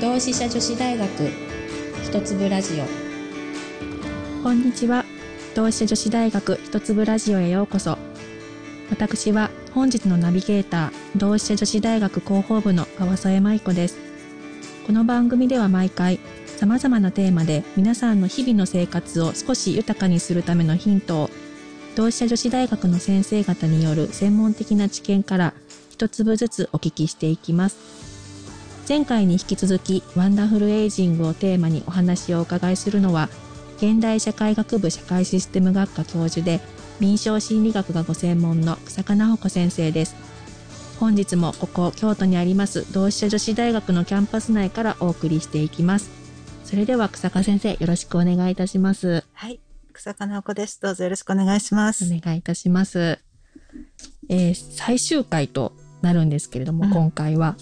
同志社女子大学一粒ラジオこんにちは。同志社女子大学一粒ラジオへようこそ。私は本日のナビゲーター、同志社女子大学広報部の川添舞子です。この番組では毎回、様々なテーマで皆さんの日々の生活を少し豊かにするためのヒントを、同志社女子大学の先生方による専門的な知見から一粒ずつお聞きしていきます。前回に引き続き、 Wonderful Aging をテーマにお話をお伺いするのは、現代社会学部社会システム学科教授で、臨床心理学がご専門の日下菜穂子先生です。本日もここ京都にあります同志社女子大学のキャンパス内からお送りしていきます。それでは日下先生よろしくお願いいたします。はい。日下菜穂子です。どうぞよろしくお願いします。お願いいたします。えー最終回となるんですけれども、うん今回は、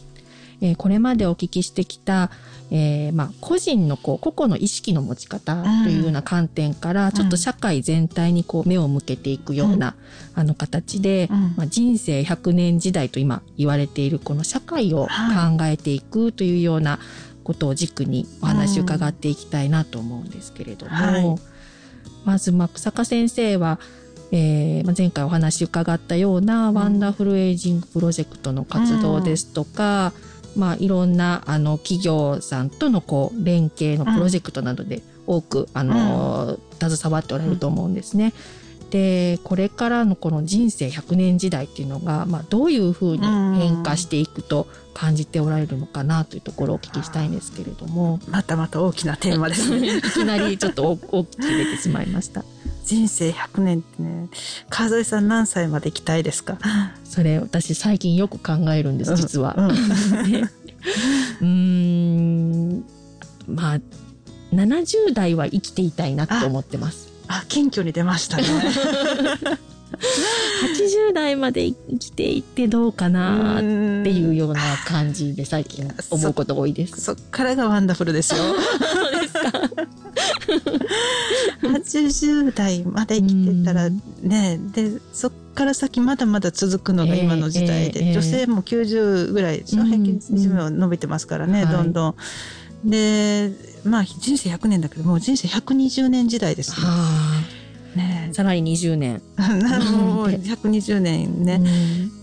えーこれまでお聞きしてきた、えーまあ、個人のこう、個々の意識の持ち方というような観点から、ん。ちょっと社会全体にこう、目を向けていくような、あの形で、うん。まあ、人生100年時代と今言われているこの社会をは考えていくというようなことを軸にお話を伺っていきたいなと思うんですけれども、はい。まず、まあ、日下先生は、えーまあ、前回お話伺ったような、 Wonderful Aging プロジェクトの活動ですとか、まあ、いろんな、あの、企業さんとの、こう、連携のプロジェクトなどで多く、あの、携わっておられると思うんですね。で、これからのこの人生100年時代っていうのが、まあ、どういうふうに変化していくと感じておられるのかなというところをお聞きしたいんですけれども、またまた大きなテーマですね。いきなりちょっと大大きく出てしまいました。人生100年ってね、川添さん何歳まで行きたいですか？それ私最近よく考えるんです、実は。うんね うーん、まあ、70代は生きていたいなと思ってます。あ、謙虚に出ましたね。80代まで生きていってどうかなっていうような感じで最近思うことが多いです。そっからがワンダフルですよ。そうですか。80代まで生きてたらね、で、そっから先まだまだ続くのが今の時代で、ええええ。女性も90ぐらいでしょ、うん平均寿命伸びてますからね、はい。どんどん。で、まあ人生100年だけど、もう人生120年時代ですね。はね。あ、さらに20年。もう120年ね。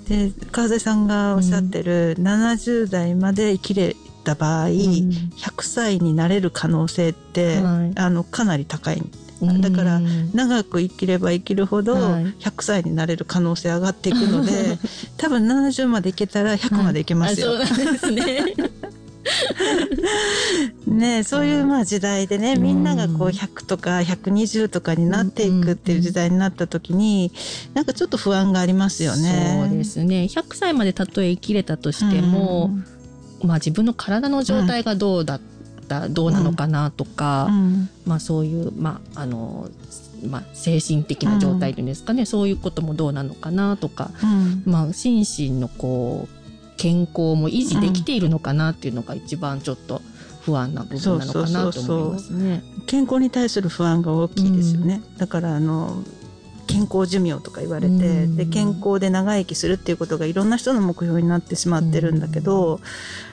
で、川添さんがおっしゃってる70代まで生きれた場合、100歳になれる可能性って、はい。あの、かなり高い。うんだから長く生きれば生きるほどはい100歳になれる可能性上がっていくので、多分70までいけたら100までいけますよ。あそうなんですね。ねそういうまあ時代でね、うんみんながこう100とか120とかになっていくっていう時代になった時に、なんかちょっと不安がありますよね。そうですね。100歳までたとえ生きれたとしても、まあ自分の体の状態がどうだった、どうなのかなとか、うん。まあそういう、まああの、まあ精神的な状態というんですかね、そういうこともどうなのかなとか、うん。まあ心身のこう、健康も維持できているのかなっていうのが一番ちょっと不安な部分なのかなと思いますね。健康に対する不安が大きいですよね。だからあの健康寿命とか言われて、うんで健康で長生きするっていうことがいろんな人の目標になってしまってるんだけど、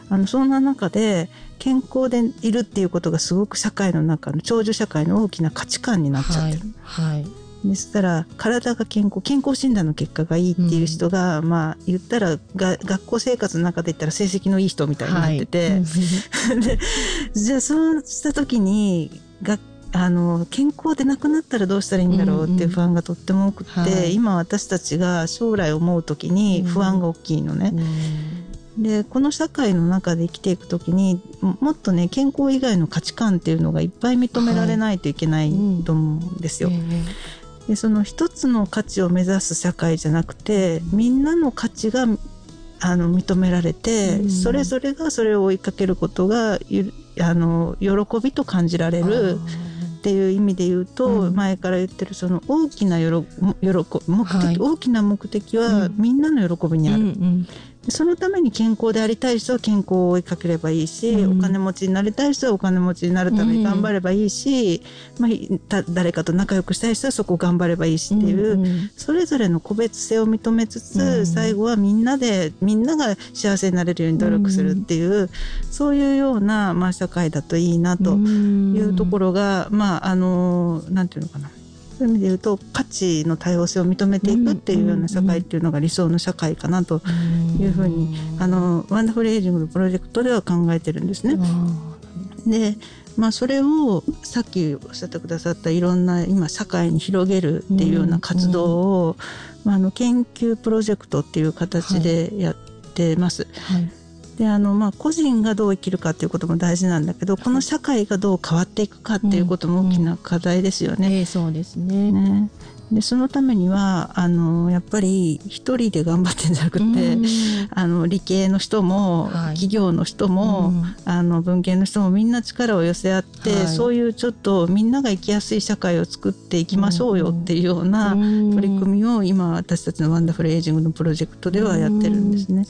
あのそんな中で健康でいるっていうことがすごく社会の中の長寿社会の大きな価値観になっちゃってる。はい。はい。でしたら体が健康健康診断の結果がいいっていう人が、まあ言ったらが学校生活の中で言ったら成績のいい人みたいになってて、はい でじゃあそうした時にがあの健康でなくなったらどうしたらいいんだろうっていう不安がとっても多くって、うん。うんはい。今私たちが将来思う時に不安が大きいのね。でこの社会の中で生きていく時にももっとね健康以外の価値観っていうのがいっぱい認められないといけないと思うんですよ。でその一つの価値を目指す社会じゃなくてみんなの価値があの認められて、うん。それぞれがそれを追いかけることがゆあの喜びと感じられるっていう意味で言うと、うん。前から言ってるその大きなよろ喜目的、はい。大きな目的はうん。みんなの喜びにある。うんうん。でそのために健康でありたい人は健康を追いかければいいし、うん、お金持ちになりたい人はお金持ちになるために頑張ればいいし、うん、まあ、誰かと仲良くしたい人はそこを頑張ればいいしっていう、うん、それぞれの個別性を認めつつ、最後はみんなでみんなが幸せになれるように努力するっていう、そういうような、まあ、社会だといいなというところが、まああのなんていうのかなそういう意味で言うと価値の多様性を認めていくっていうような社会っていうのが理想の社会かなというふうにあの Wonderful Aging のプロジェクトでは考えてるんですね。でまあ、それをさっきおっしゃってくださったいろんな今社会に広げるっていうような活動を、まあ、あの研究プロジェクトっていう形でやってます。はい。はいであのまあ個人がどう生きるかっていうことも大事なんだけどこの社会がどう変わっていくかっていうことも大きな課題ですよね。うんうんえー、そうですね。ねでそのためにはあのやっぱり一人で頑張ってんじゃなくて、うん、あの理系の人も、はい、企業の人も、うん、あの文系の人もみんな力を寄せ合って、はい、そういうちょっとみんなが生きやすい社会を作っていきましょうよっていうような取り組みを今私たちのワンダフルエイジングのプロジェクトではやってるんですね。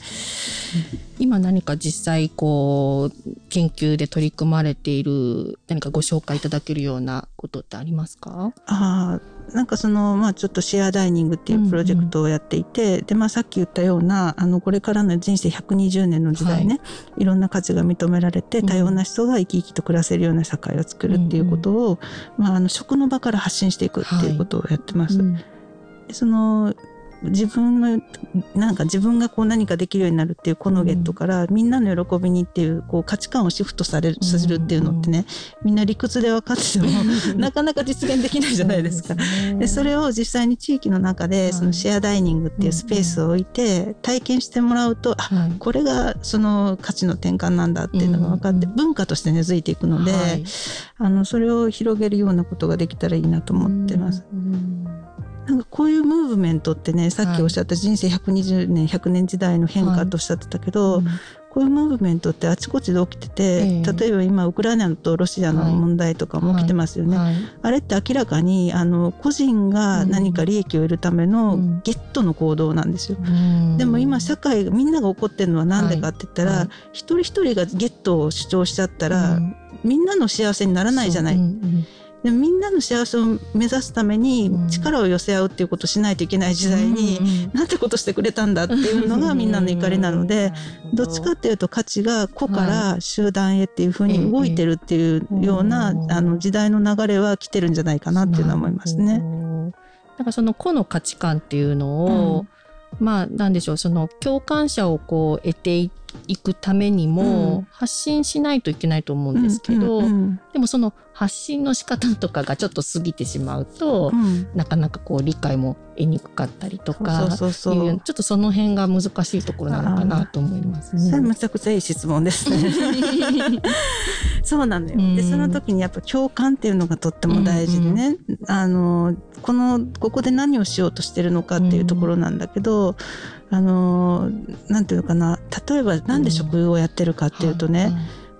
今何か実際こう研究で取り組まれている何かご紹介いただけるようなことってありますか？あなんかその、まあちょっとシェアダイニングっていうプロジェクトをやっていて、うんうん、で、まあさっき言ったような、あの、これからの人生120年の時代ね、はい、いろんな価値が認められて、多様な人が生き生きと暮らせるような社会を作るっていうことを、うんうん、まああの、食の場から発信していくっていうことをやってます。はい。うん、その、自分のなんか自分がこう何かできるようになるっていうこのゲットから、みんなの喜びにっていうこう価値観をシフトされるさせるっていうのってね、みんな理屈で分かっててもなかなか実現できないじゃないですか。でそれを実際に地域の中でそのシェアダイニングっていうスペースを置いて体験してもらうと、あこれがその価値の転換なんだっていうのが分かって文化として根付いていくので、あのそれを広げるようなことができたらいいなと思ってます。なんかこういうムーブメントってねさっきおっしゃった人生120年100年時代の変化とおっしゃってたけど、はいうん、こういうムーブメントってあちこちで起きてて、えー、例えば今ウクライナとロシアの問題とかも起きてますよね。はい。はい、あれって明らかにあの個人が何か利益を得るためのゲットの行動なんですよ。うん、でも今社会みんなが怒ってるのは何でかって言ったら、一人一人がゲットを主張しちゃったら、みんなの幸せにならないじゃない。でみんなの幸せを目指すために力を寄せ合うっていうことをしないといけない時代に、うん、なんてことしてくれたんだっていうのがみんなの怒りなので、ど。っちかっていうと価値が個から集団へっていうふうに動いてるっていうような、あの時代の流れは来てるんじゃないかなっていうのは思いますね。なんかその個の価値観っていうのを、うん、まあなんでしょうその共感者をこう得ていいくためにも発信しないといけないと思うんですけど、でもその発信の仕方とかがちょっと過ぎてしまうと、うん、なかなかこう理解も得にくかったりとかちょっとその辺が難しいところなのかなと思います。ね。めちゃくちゃいい質問ですね。そうなのよ。でその時にやっぱ共感っていうのがとっても大事でね、うんうん、あのこのここで何をしようとしてるのかっていうところなんだけど、うんあのなんていうのかな。例えばなんで食をやってるかっていうとね、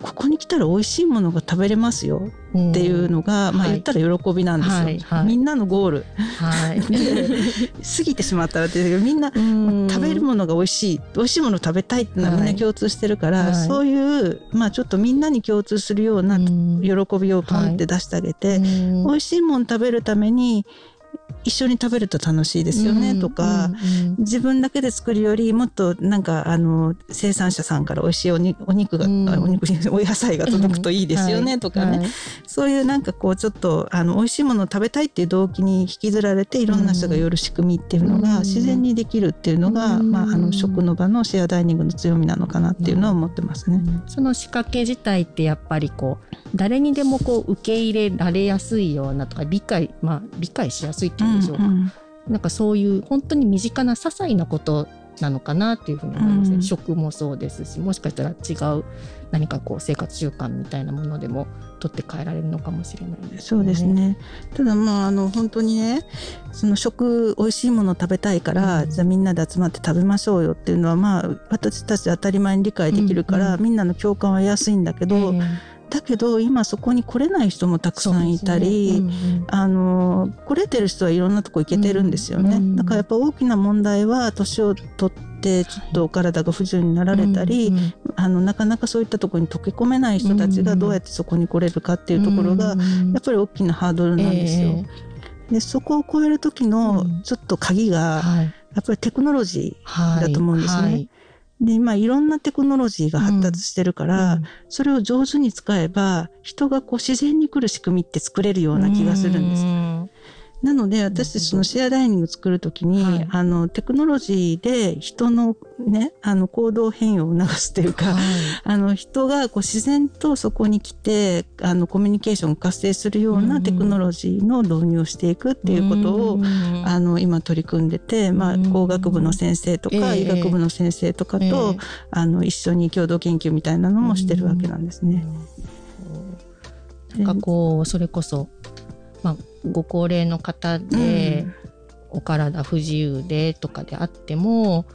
ここに来たら美味しいものが食べれますよっていうのが、まあ言ったら喜びなんですよ、はい。はい、みんなのゴール、はい、過ぎてしまったらってみんな食べるものが美味しい。美味しいものを食べたいっていうのはみんな共通してるから、はい、そういうまあちょっとみんなに共通するような喜びをポンって出してあげて、美味しいもの食べるために一緒に食べると楽しいですよねとか、うんうん。うん、自分だけで作るよりもっとなんかあの生産者さんから美味しいお肉お肉が、うん、お肉 お野菜が届くといいですよねとかね、はい、そういうなんかこうちょっとあの美味しいものを食べたいっていう動機に引きずられていろんな人が寄る仕組みっていうのが自然にできるっていうのが、まあ、あの食の場のシェアダイニングの強みなのかなっていうのは思ってますね。その仕掛け自体ってやっぱりこう誰にでもこう受け入れられやすいようなとか理解まあ理解しやすいっていうでしょうか、うんうん、なんかそういう本当に身近な些細なことなのかなっていうふうに思いますね、うん、食もそうですしもしかしたら違う何かこう生活習慣みたいなものでも取って変えられるのかもしれないです、ね、そうですね。ただまああの本当にねその食美味しいもの食べたいから、うん、じゃあみんなで集まって食べましょうよっていうのはまあ私たち当たり前に理解できるから、うんうん、みんなの共感は安いんだけど、えーだけど今そこに来れない人もたくさんいたり、ね。うんうん、あの来れてる人はいろんなとこ行けてるんですよね、うん、だからやっぱ大きな問題は年を取ってちょっと体が不自由になられたり、うんうん、あのなかなかそういったところに溶け込めない人たちがどうやってそこに来れるかっていうところがやっぱり大きなハードルなんですよ。えー、でそこを超える時のちょっと鍵が、やっぱりテクノロジーだと思うんですね。はいはいで、今いろんなテクノロジーが発達してるから、うん、それを上手に使えば、人がこう自然に来る仕組みって作れるような気がするんです。なので私たちのシェアダイニング作るときに、はい、あのテクノロジーで人のねあの行動変容を促すというか、はい、あの人がこう自然とそこに来てあのコミュニケーションを活性するようなテクノロジーの導入をしていくっていうことを、あの今取り組んでて、まあ、工学部の先生とか、医学部の先生とかと、えー、あの一緒に共同研究みたいなのもしてるわけなんですね。なんかこうそれこそまあ、ご高齢の方で、お体不自由でとかであっても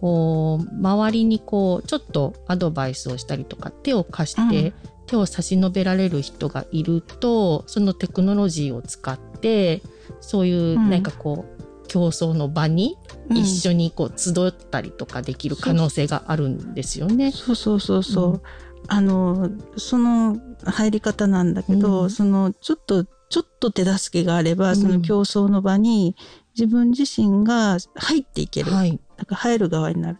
こう周りにこうちょっとアドバイスをしたりとか手を貸して、手を差し伸べられる人がいるとそのテクノロジーを使ってそういうなんかこう、うん、競争の場に一緒にこう集ったりとかできる可能性があるんですよね。そうそうそうそう、うん、あのその入り方なんだけど、うん、そのちょっとちょっと手助けがあれば、その競争の場に自分自身が入っていける。はい、なんか入る側になる。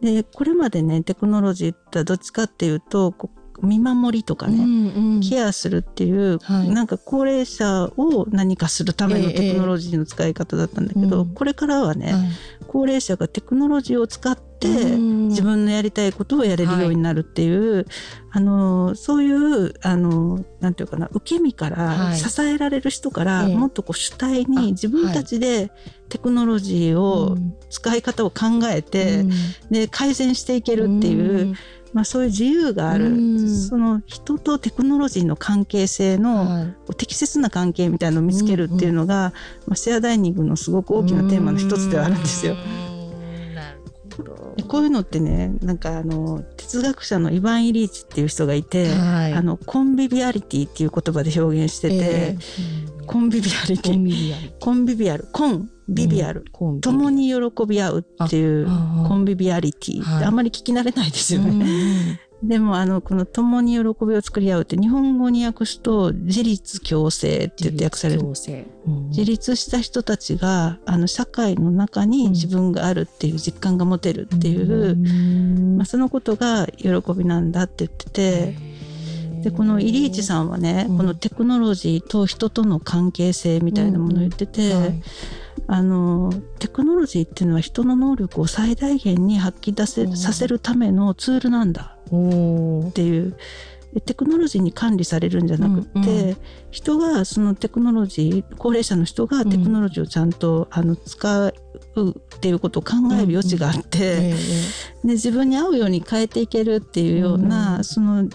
で、これまでね、テクノロジーってどっちかっていうと、見守りとかね、うんうん、ケアするっていう、はい、なんか高齢者を何かするためのテクノロジーの使い方だったんだけど、えー、これからはね、はい、高齢者がテクノロジーを使って自分のやりたいことをやれるようになるっていう、はい、あのそういうあのなんていうかな受け身から支えられる人から、もっとこう主体に自分たちでテクノロジーを使い方を考えて、で改善していけるっていう。まあ、そういう自由がある、その人とテクノロジーの関係性の、適切な関係みたいなのを見つけるっていうのが、まあ、シェアダイニングのすごく大きなテーマの一つではあるんですよ。こういうのってねなんかあの哲学者のイヴァン・イリーチっていう人がいて、はい、あのコンビビアリティっていう言葉で表現してて、えー、コンビビアリティ。コンビビアルコンビビアル、うん、共に喜び合うっていうコンビビアリティ。ってあんまり聞き慣れないですよね。でも、あの、この共に喜びを作り合うって日本語に訳すと自立共生って言って訳される。自立,、うん、自立した人たちが、あの、社会の中に自分があるっていう実感が持てるっていう、うん、まあ、そのことが喜びなんだって言ってて、で、このイリーチさんはね、このテクノロジーと人との関係性みたいなものを言ってて、はいあのテクノロジーっていうのは人の能力を最大限に発揮出せさせるためのツールなんだ。っていう。テクノロジーに管理されるんじゃなくて、うん。うん、人がそのテクノロジー高齢者の人がテクノロジーをちゃんと、あの使うっていうことを考える余地があって、うん。うん、で自分に合うように変えていけるっていうような、うん、その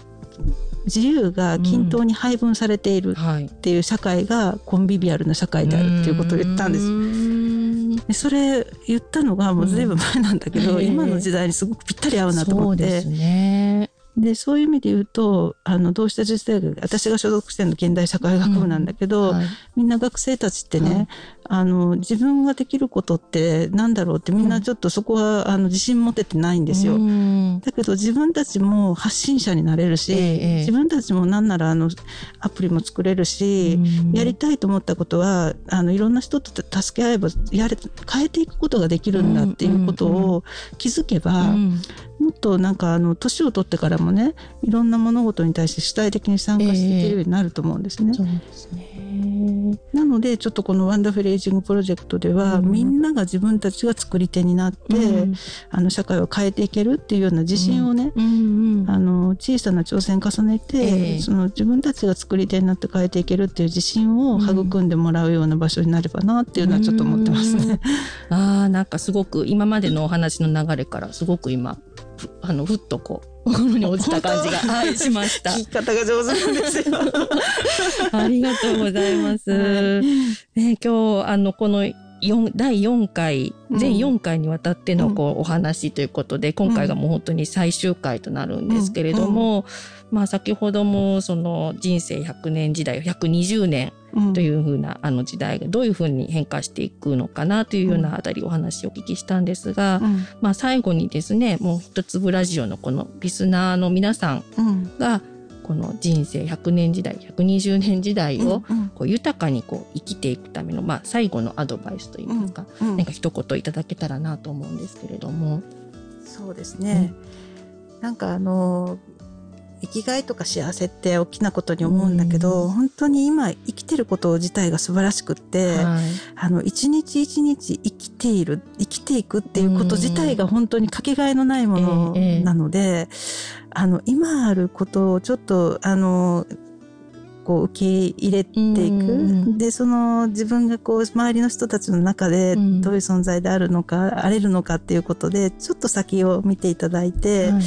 自由が均等に配分されているっていう社会がコンビビアルな社会であるっていうことを言ったんです。でそれ言ったのがもうずいぶん前なんだけど、うん、今の時代にすごくぴったり合うなと思って。そうですねで、そういう意味で言うと、あの、同志社女子大学、私が所属してるの現代社会学部なんだけど、うんはい、みんな学生たちってね、はい、あの、自分ができることってなんだろうってみんなちょっとそこは、あの、自信持ててないんですよ。だけど自分たちも発信者になれるし、え自分たちもなんなら、あの、アプリも作れるし、やりたいと思ったことは、あの、いろんな人と助け合えば、やれ、変えていくことができるんだっていうことを気づけば、もっとなんかあの年を取ってからもねいろんな物事に対して主体的に参加していけるようになると思うんですね。えー、そうですね。なのでちょっとこのワンダフルエイジングプロジェクトでは、うん、みんなが自分たちが作り手になって、うん、あの社会を変えていけるっていうような自信をね、うん。あの小さな挑戦重ねて、えー、その自分たちが作り手になって変えていけるっていう自信を育んでもらうような場所になればなっていうのはちょっと思ってますね。あなんかすごく今までのお話の流れからすごく今 あのふっとこう 心に落ちた感じが、はい、しました。聞き方が上手なんですよ。ありがとうございます。はい、ね、今日、あの、この四第4回、全4回にわたってのこう、お話ということで、今回がもう本当に最終回となるんですけれども、まあ先ほどもその人生100年時代、120年というふうなあの時代がどういうふうに変化していくのかなというようなあたりお話をお聞きしたんですが、まあ最後にですね、もう一粒ラジオのこのリスナーの皆さんが、この人生100年時代120年時代をこう豊かにこう生きていくための、まあ、最後のアドバイスといいますか、うんうん、なんか一言いただけたらなと思うんですけれども。そうですね、うん、なんかあの生きがいとか幸せって大きなことに思うんだけど、うん、本当に今生きてること自体が素晴らしくって、はい、あの一日一日生きている生きていくっていうこと自体が本当にかけがえのないものなので、ええあの今あることをちょっとあのこう受け入れていく。で、その自分がこう周りの人たちの中でどういう存在であるのか、あれるのかっていうことで、ちょっと先を見ていただいて、はい、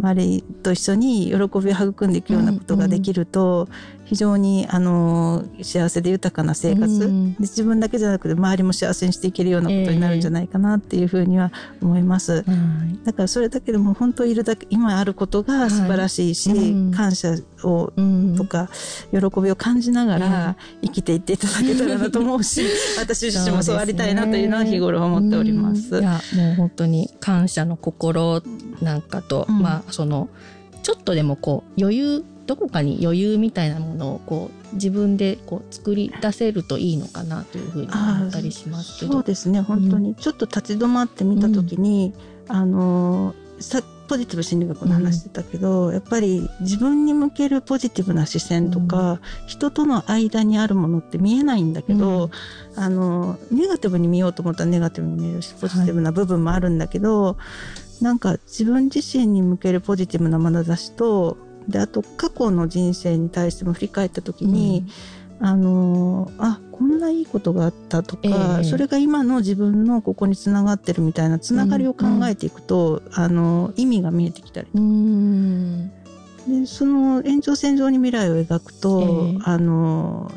周りと一緒に喜びを育んでいくようなことができると、非常にあの幸せで豊かな生活、で自分だけじゃなくて周りも幸せにしていけるようなことになるんじゃないかなっていうふうには思います。えー、だからそれだけでも本当いるだけ今あることが素晴らしいし、はい、感謝を、とか喜びを感じながら生きていっていただけたらなと思うし、私自身もそうありたいなというのは日頃思っております。いやもう本当に感謝の心なんかと、まあそのちょっとでもこう余裕どこかに余裕みたいなものをこう自分でこう作り出せるといいのかなというふうに思ったりしますけど。そうですね。本当に、ちょっと立ち止まってみた時に、うん、あのさポジティブ心理学の話してたけど、うん、やっぱり自分に向けるポジティブな視線とか、うん、人との間にあるものって見えないんだけど、あのネガティブに見ようと思ったらネガティブに見えるしポジティブな部分もあるんだけど、はい、なんか自分自身に向けるポジティブな眼差しとであと過去の人生に対しても振り返った時に、うん、あのあこんないいことがあったとか、えー、それが今の自分のここにつながってるみたいなつながりを考えていくと、うん、あの意味が見えてきたりとか。でその延長線上に未来を描くと、えー、あの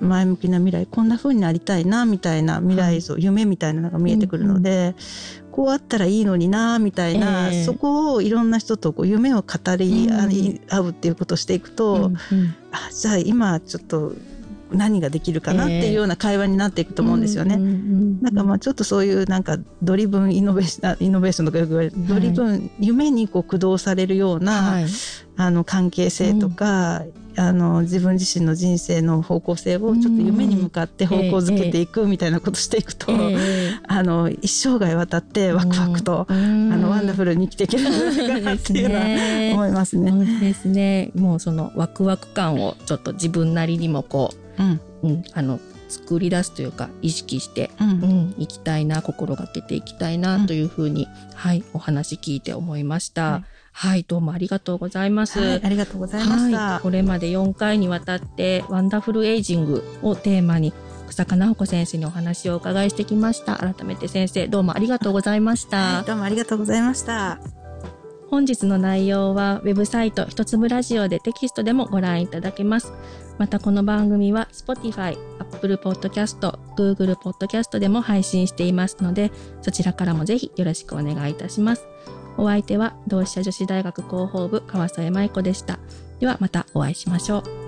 前向きな未来こんな風になりたいなみたいな未来像、はい、夢みたいなのが見えてくるので、こうあったらいいのになみたいな、えー、そこをいろんな人とこう夢を語り合うっていうことをしていくと、うんうん、あじゃあ今ちょっと何ができるかなっていうような会話になっていくと思うんですよね。なんかまあちょっとそういうなんか driven innovation イノベーションとかよく言われる、 driven 夢にこう駆動されるような、はい、あの関係性とか、うん、あの自分自身の人生の方向性をちょっと夢に向かって方向づけていくみたいなことしていくと、えー、あの一生涯渡ってワクワクと、うん、あのワンダフルに生きていけるかなっていうのは思いますね。そうですね。もうそのワクワク感をちょっと自分なりにもこう、うんうん、あの作り出すというか意識して、うん、うん、いきたいな心がけていきたいなというふうに、うん、はいお話聞いて思いました。はいはい、どうもありがとうございます。はい、ありがとうございました、はい。これまで4回にわたってワンダフルエイジングをテーマに日下菜穂子先生にお話をお伺いしてきました。改めて先生、どうもありがとうございました。はい、どうもありがとうございました。本日の内容はウェブサイト一粒ラジオでテキストでもご覧いただけます。またこの番組は Spotify、Apple Podcast、Google Podcast でも配信していますので、そちらからもぜひよろしくお願いいたします。お相手は同志社女子大学広報部川添舞子でした。ではまたお会いしましょう。